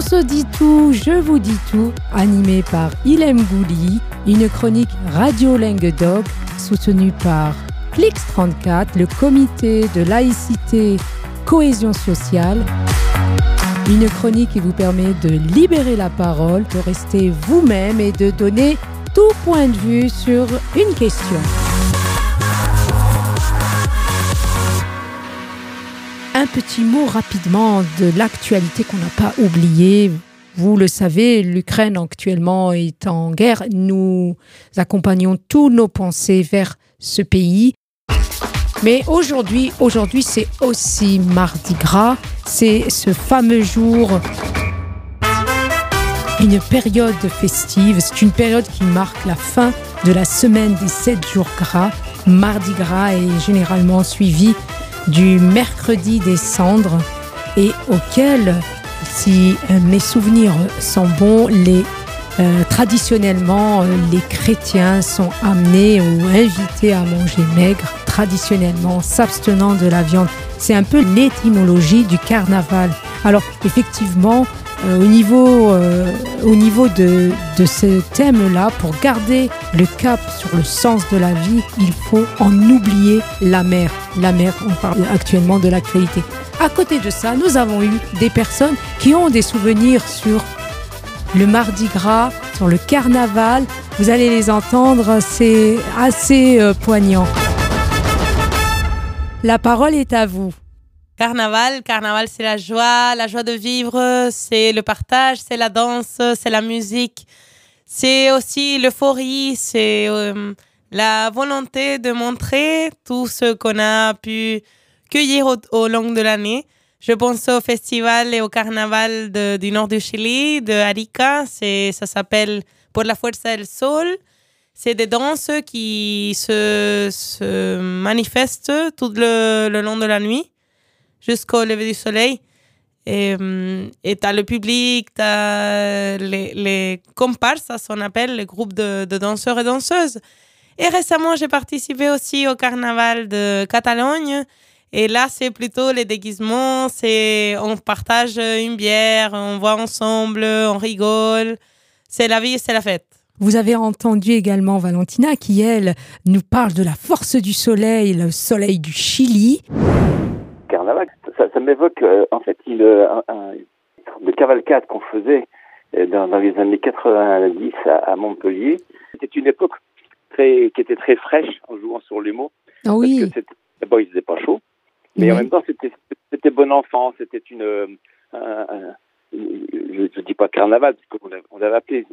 On se dit tout, je vous dis tout, animé par Ilem Gouli, une chronique Radio Dog soutenue par Flix 34, le comité de laïcité cohésion sociale. Une chronique qui vous permet de libérer la parole, de rester vous-même et de donner tout point de vue sur une question. Petit mot rapidement de l'actualité qu'on n'a pas oublié. Vous le savez, l'Ukraine actuellement est en guerre. Nous accompagnons tous nos pensées vers ce pays. Mais aujourd'hui, aujourd'hui, c'est aussi Mardi Gras. C'est ce fameux jour, une période festive. C'est une période qui marque la fin de la semaine des sept jours gras. Mardi Gras est généralement suivi du mercredi des cendres et auquel, si euh, mes souvenirs sont bons, les euh, traditionnellement, euh, les chrétiens sont amenés ou invités à manger maigre, traditionnellement s'abstenant de la viande. C'est un peu l'étymologie du carnaval. Alors effectivement, au niveau, au niveau de, de ce thème-là, pour garder le cap sur le sens de la vie, il faut en oublier la mer. La mer, on parle actuellement de l'actualité. À côté de ça, nous avons eu des personnes qui ont des souvenirs sur le Mardi Gras, sur le carnaval. Vous allez les entendre, c'est assez euh, poignant. La parole est à vous. Carnaval, carnaval c'est la joie, la joie de vivre, c'est le partage, c'est la danse, c'est la musique, c'est aussi l'euphorie, c'est euh, la volonté de montrer tout ce qu'on a pu cueillir au long de l'année. Je pense au festival et au carnaval du nord du Chili, de Arica. Ça s'appelle Pour la Fuerza del Sol. C'est des danses qui se, se manifestent tout le, long de la nuit jusqu'au lever du soleil. Et tu as le public, tu as les, les comparses, ça s'en appelle, les groupes de, de danseurs et danseuses. Et récemment, j'ai participé aussi au carnaval de Catalogne et là, c'est plutôt les déguisements, c'est on partage une bière, on voit ensemble, on rigole. C'est la vie, c'est la fête. Vous avez entendu également Valentina qui, elle, nous parle de la force du soleil, le soleil du Chili. Carnaval, ça, m'évoque euh, en fait une, un, de cavalcade qu'on faisait euh, dans, les années 90 à, Montpellier. C'était une époque très, qui était très fraîche en jouant sur les mots. Ah oui. D'abord, il faisait pas chaud. Mais en même temps, c'était bon enfant, c'était une, euh, je ne dis pas carnaval, parce qu'on on avait appelé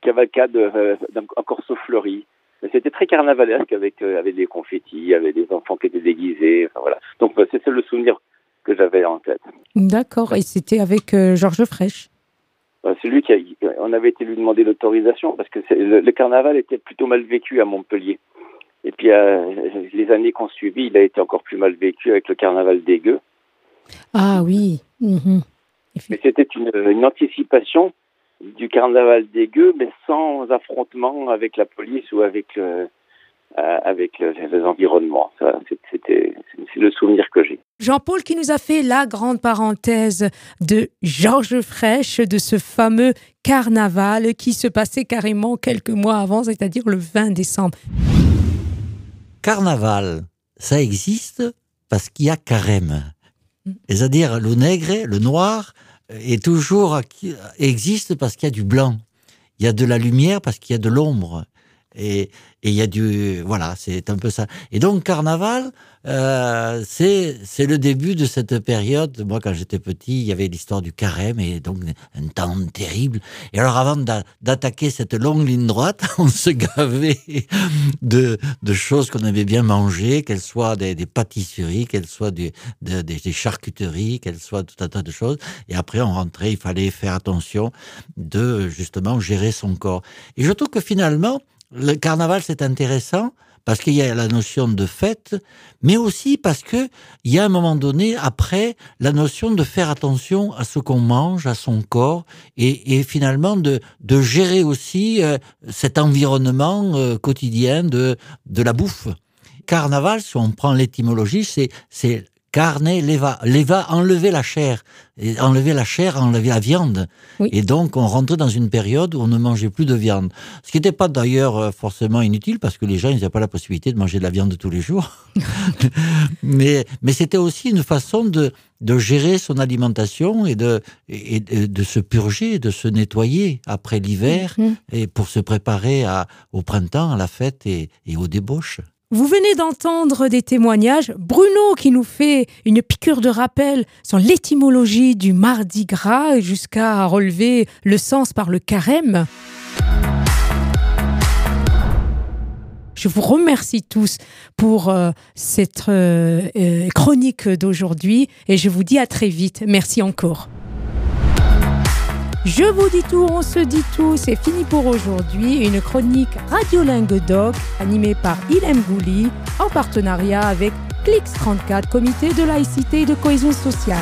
cavalcade euh, en corso fleuri. Mais c'était très carnavalesque avec, euh, avec des confettis, avec des enfants qui étaient déguisés. Enfin, voilà. Donc bah, c'est le souvenir que j'avais en tête. D'accord. Et c'était avec Georges Frêche bah, C'est lui qui a, on avait été lui demander l'autorisation parce que le, le, carnaval était plutôt mal vécu à Montpellier. Et puis, euh, les années qu'on suivi, il a été encore plus mal vécu avec le carnaval des gueux. Ah oui. Mhm. Mais c'était une, une, anticipation du carnaval des gueux, mais sans affrontement avec la police ou avec le, euh, avec les environnements. C'était c'est le souvenir que j'ai. Jean-Paul qui nous a fait la grande parenthèse de Georges Frêche, de ce fameux carnaval qui se passait carrément quelques mois avant, c'est-à-dire le 20 décembre carnaval, ça existe parce qu'il y a carême. C'est-à-dire le nègre, le noir, est toujours existe parce qu'il y a du blanc. Il y a de la lumière parce qu'il y a de l'ombre. Et il y a du voilà, c'est un peu ça. Et donc carnaval, euh, c'est le début de cette période. Moi, quand j'étais petit, il y avait l'histoire du carême et donc un temps terrible. Et alors, avant d'attaquer cette longue ligne droite, on se gavait de, de choses qu'on avait bien mangées, qu'elles soient des, des pâtisseries, qu'elles soient des, des, charcuteries, qu'elles soient tout un tas de choses. Et après, on rentrait, il fallait faire attention de justement gérer son corps. Et je trouve que finalement, le carnaval, c'est intéressant parce qu'il y a la notion de fête, mais aussi parce que il y a un moment donné, après, la notion de faire attention à ce qu'on mange, à son corps, et, finalement de, gérer aussi euh, cet environnement euh, quotidien de, de la bouffe. Carnaval, si on prend l'étymologie, c'est carne leva. Leva, enlever la chair. Et enlever la chair, enlever la viande. Oui. Et donc, on rentrait dans une période où on ne mangeait plus de viande. Ce qui n'était pas d'ailleurs euh, forcément inutile, parce que les gens, ils n'avaient pas la possibilité de manger de la viande tous les jours. mais mais c'était aussi une façon de, de gérer son alimentation et de, et de, se purger, de se nettoyer après l'hiver, Mhm. et pour se préparer à, au printemps, à la fête et, et aux débauches. Vous venez d'entendre des témoignages. Bruno qui nous fait une piqûre de rappel sur l'étymologie du mardi gras jusqu'à relever le sens par le carême. Je vous remercie tous pour euh, cette euh, euh, chronique d'aujourd'hui et je vous dis à très vite. Merci encore. Je vous dis tout, on se dit tout, c'est fini pour aujourd'hui. Une chronique radiolingue doc animée par Ilem Gouli en partenariat avec Clix 34, comité de laïcité et de cohésion sociale.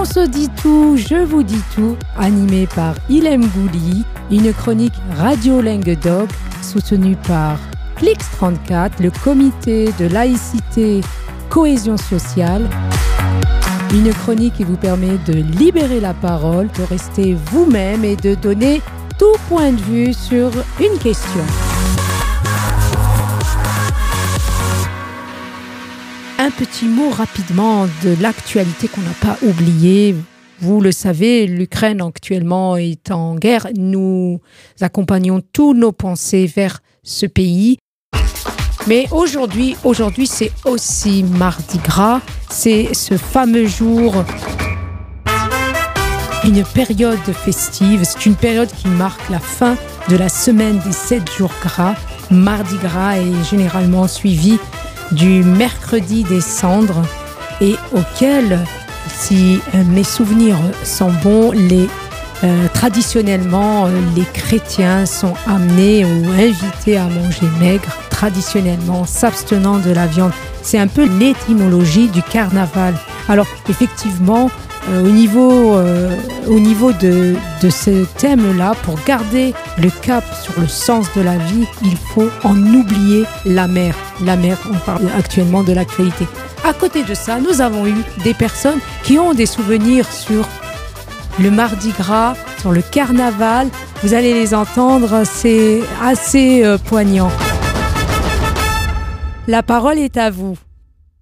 On se dit tout, je vous dis tout, animé par Ilem Gouli, une chronique Radio Dog soutenue par Clix34, le comité de laïcité cohésion sociale. Une chronique qui vous permet de libérer la parole, de rester vous-même et de donner tout point de vue sur une question. Un petit mot rapidement de l'actualité qu'on n'a pas oublié. Vous le savez, l'Ukraine actuellement est en guerre. Nous accompagnons tous nos pensées vers ce pays. Mais aujourd'hui, aujourd'hui, c'est aussi Mardi Gras. C'est ce fameux jour, une période festive. C'est une période qui marque la fin de la semaine des sept jours gras. Mardi Gras est généralement suivi du mercredi des cendres et auquel, si mes souvenirs sont bons, les euh, traditionnellement, euh, les chrétiens sont amenés ou invités à manger maigre, traditionnellement s'abstenant de la viande. C'est un peu l'étymologie du carnaval. Alors effectivement, euh, au niveau, au niveau de, de ce thème-là, pour garder le cap sur le sens de la vie, il faut en oublier la mer. La mer, on parle actuellement de l'actualité. À côté de ça, nous avons eu des personnes qui ont des souvenirs sur le mardi gras, sur le carnaval. Vous allez les entendre, c'est assez euh, poignant. La parole est à vous.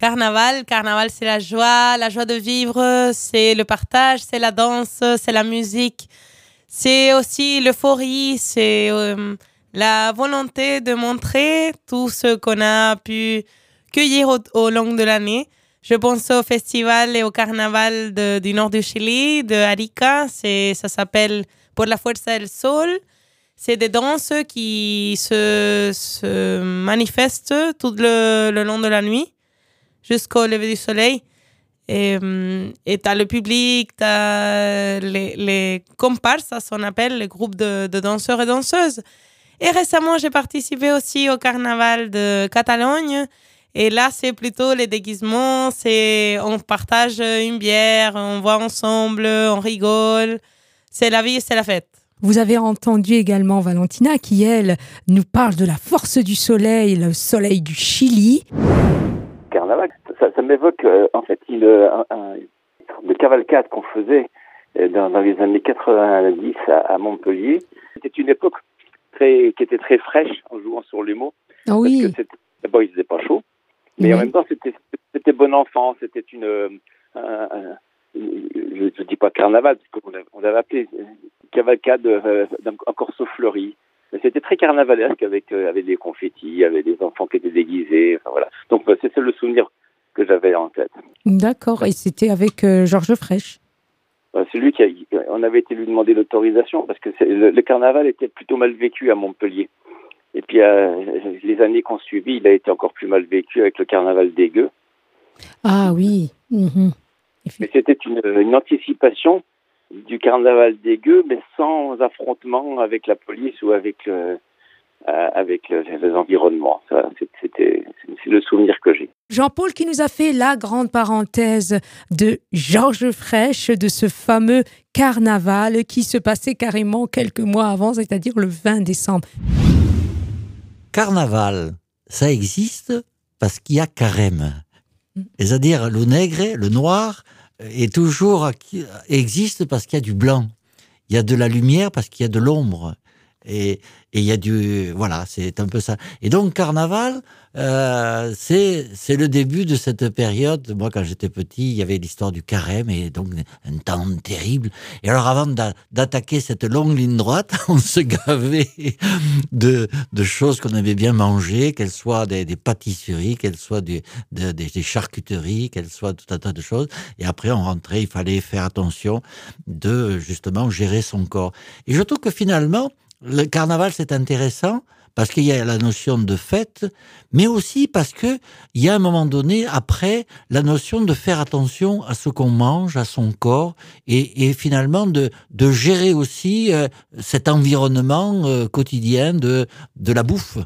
Carnaval, carnaval c'est la joie, la joie de vivre, c'est le partage, c'est la danse, c'est la musique, c'est aussi l'euphorie, c'est euh, la volonté de montrer tout ce qu'on a pu cueillir au long de l'année. Je pense au festival et au carnaval du nord du Chili, de Arica. Ça s'appelle Pour la Fuerza del Sol. C'est des danses qui se, se manifestent tout le, long de la nuit jusqu'au lever du soleil. Et hum, tu as le public, tu as les, les comparses, ça s'en appelle, les groupes de, de, danseurs et danseuses. Et récemment, j'ai participé aussi au carnaval de Catalogne et là, c'est plutôt les déguisements, c'est on partage une bière, on voit ensemble, on rigole. C'est la vie, c'est la fête. Vous avez entendu également Valentina qui, elle, nous parle de la force du soleil, le soleil du Chili. Carnaval, ça, m'évoque euh, en fait une, cavalcade qu'on faisait euh, dans, les années 90 à, Montpellier. C'était une époque très, qui était très fraîche en jouant sur les mots. Ah oui. D'abord, il faisait pas chaud. Mais en même temps, c'était bon enfant, c'était une, euh, je ne dis pas carnaval, parce qu'on on avait appelé cavalcade euh, en corso fleuri. Très carnavalesque avec, euh, avec des confettis, avec des enfants qui étaient déguisés. Enfin, voilà. Donc c'est le souvenir que j'avais en tête. D'accord, et c'était avec Georges Frêche c'est lui qui a, on avait été lui demander l'autorisation parce que le, carnaval était plutôt mal vécu à Montpellier. Et puis, euh, les années qu'on suivi, il a été encore plus mal vécu avec le carnaval des gueux. Ah oui. Mhm. Mais c'était une, anticipation du carnaval des gueux, mais sans affrontement avec la police ou avec le, euh, avec les environnements. C'était, c'est le souvenir que j'ai. Jean-Paul qui nous a fait la grande parenthèse de Georges Frêche, de ce fameux carnaval qui se passait carrément quelques mois avant, c'est-à-dire le 20 décembre carnaval, ça existe parce qu'il y a carême. C'est-à-dire le nègre, le noir, est toujours existe parce qu'il y a du blanc. Il y a de la lumière parce qu'il y a de l'ombre. Et il y a du voilà, c'est un peu ça. Et donc carnaval, euh, c'est le début de cette période. Moi, quand j'étais petit, il y avait l'histoire du carême et donc un temps terrible. Et alors, avant d'attaquer cette longue ligne droite, on se gavait de, de choses qu'on avait bien mangées, qu'elles soient des, pâtisseries, qu'elles soient des, charcuteries, qu'elles soient tout un tas de choses. Et après, on rentrait, il fallait faire attention de justement gérer son corps. Et je trouve que finalement, le carnaval, c'est intéressant parce qu'il y a la notion de fête, mais aussi parce que il y a un moment donné, après, la notion de faire attention à ce qu'on mange, à son corps, et, finalement de, de gérer aussi euh, cet environnement euh, quotidien de, de la bouffe.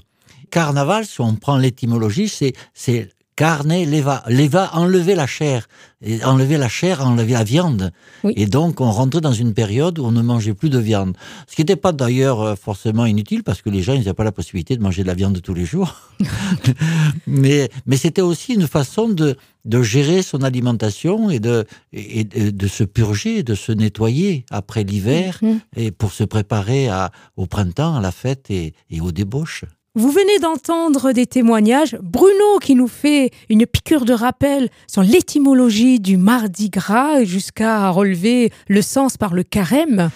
Carnaval, si on prend l'étymologie, c'est carne leva. Leva, enlever la chair. Et enlever la chair, enlever la viande. Et donc, on rentrait dans une période où on ne mangeait plus de viande. Ce qui n'était pas d'ailleurs euh, forcément inutile parce que les gens, n'avaient pas la possibilité de manger de la viande tous les jours. mais mais c'était aussi une façon de, de gérer son alimentation et de, et de, se purger, de se nettoyer après l'hiver mm-hmm. et pour se préparer à, au printemps, à la fête et, et aux débauches. Vous venez d'entendre des témoignages. Bruno qui nous fait une piqûre de rappel sur l'étymologie du mardi gras jusqu'à relever le sens par le carême.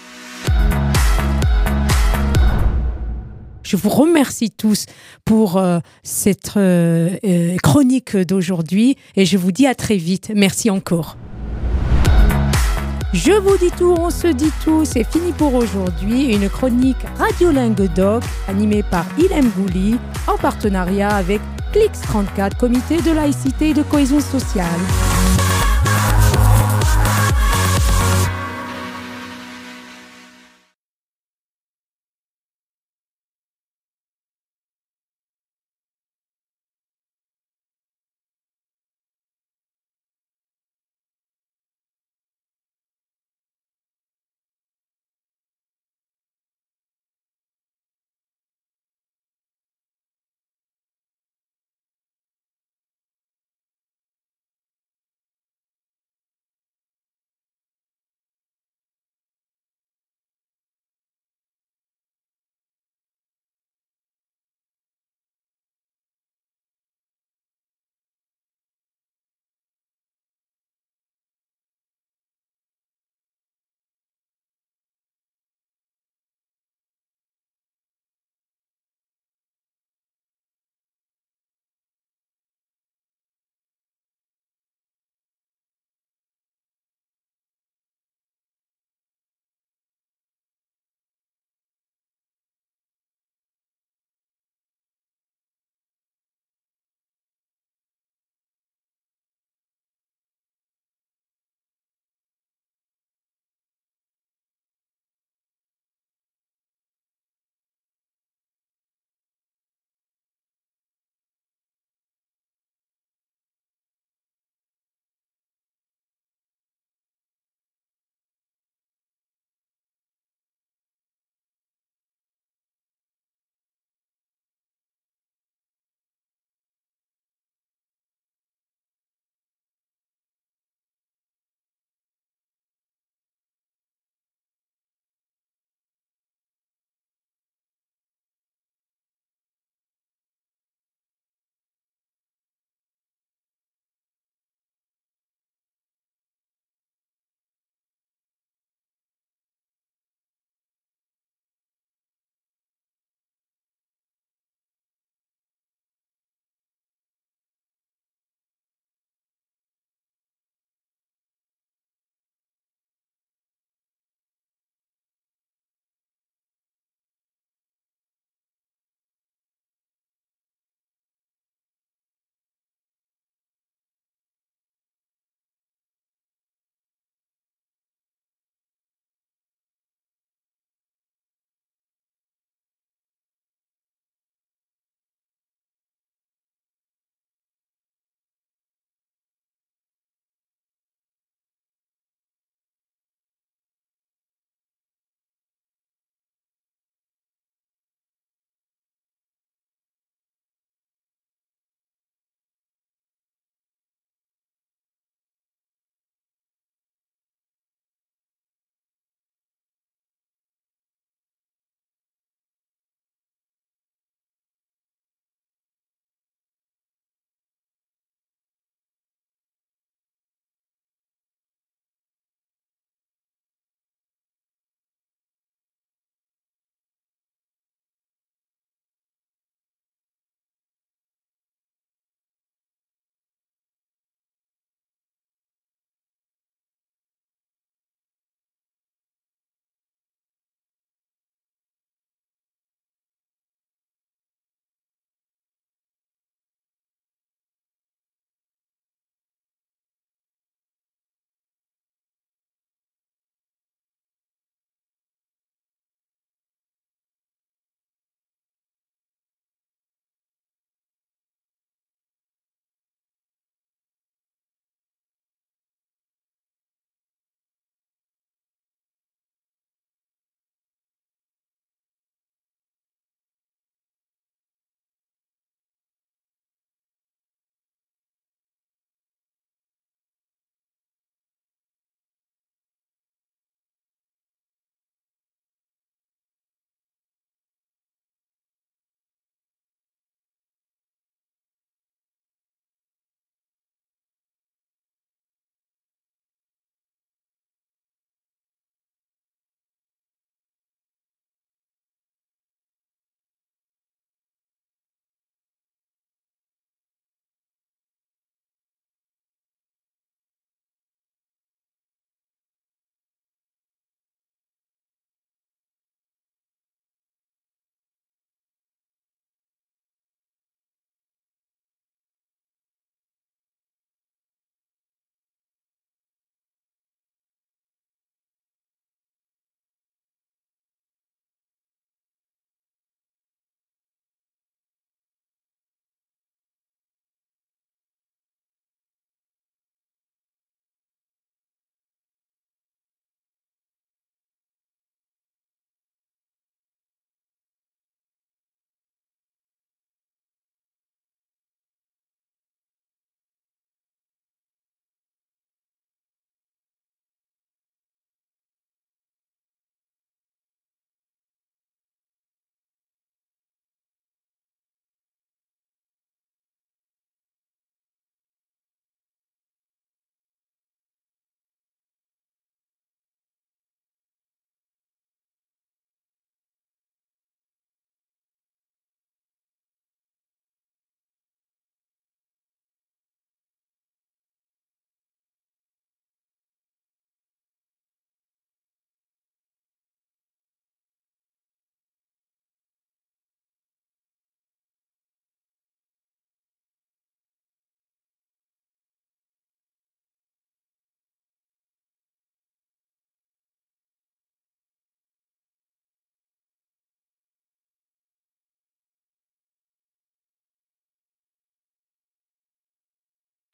Je vous remercie tous pour euh, cette euh, euh, chronique d'aujourd'hui et je vous dis à très vite. Merci encore. Je vous dis tout, on se dit tout, c'est fini pour aujourd'hui. Une chronique radiolingue doc animée par Ilem Gouli en partenariat avec Clix 34, comité de laïcité et de cohésion sociale.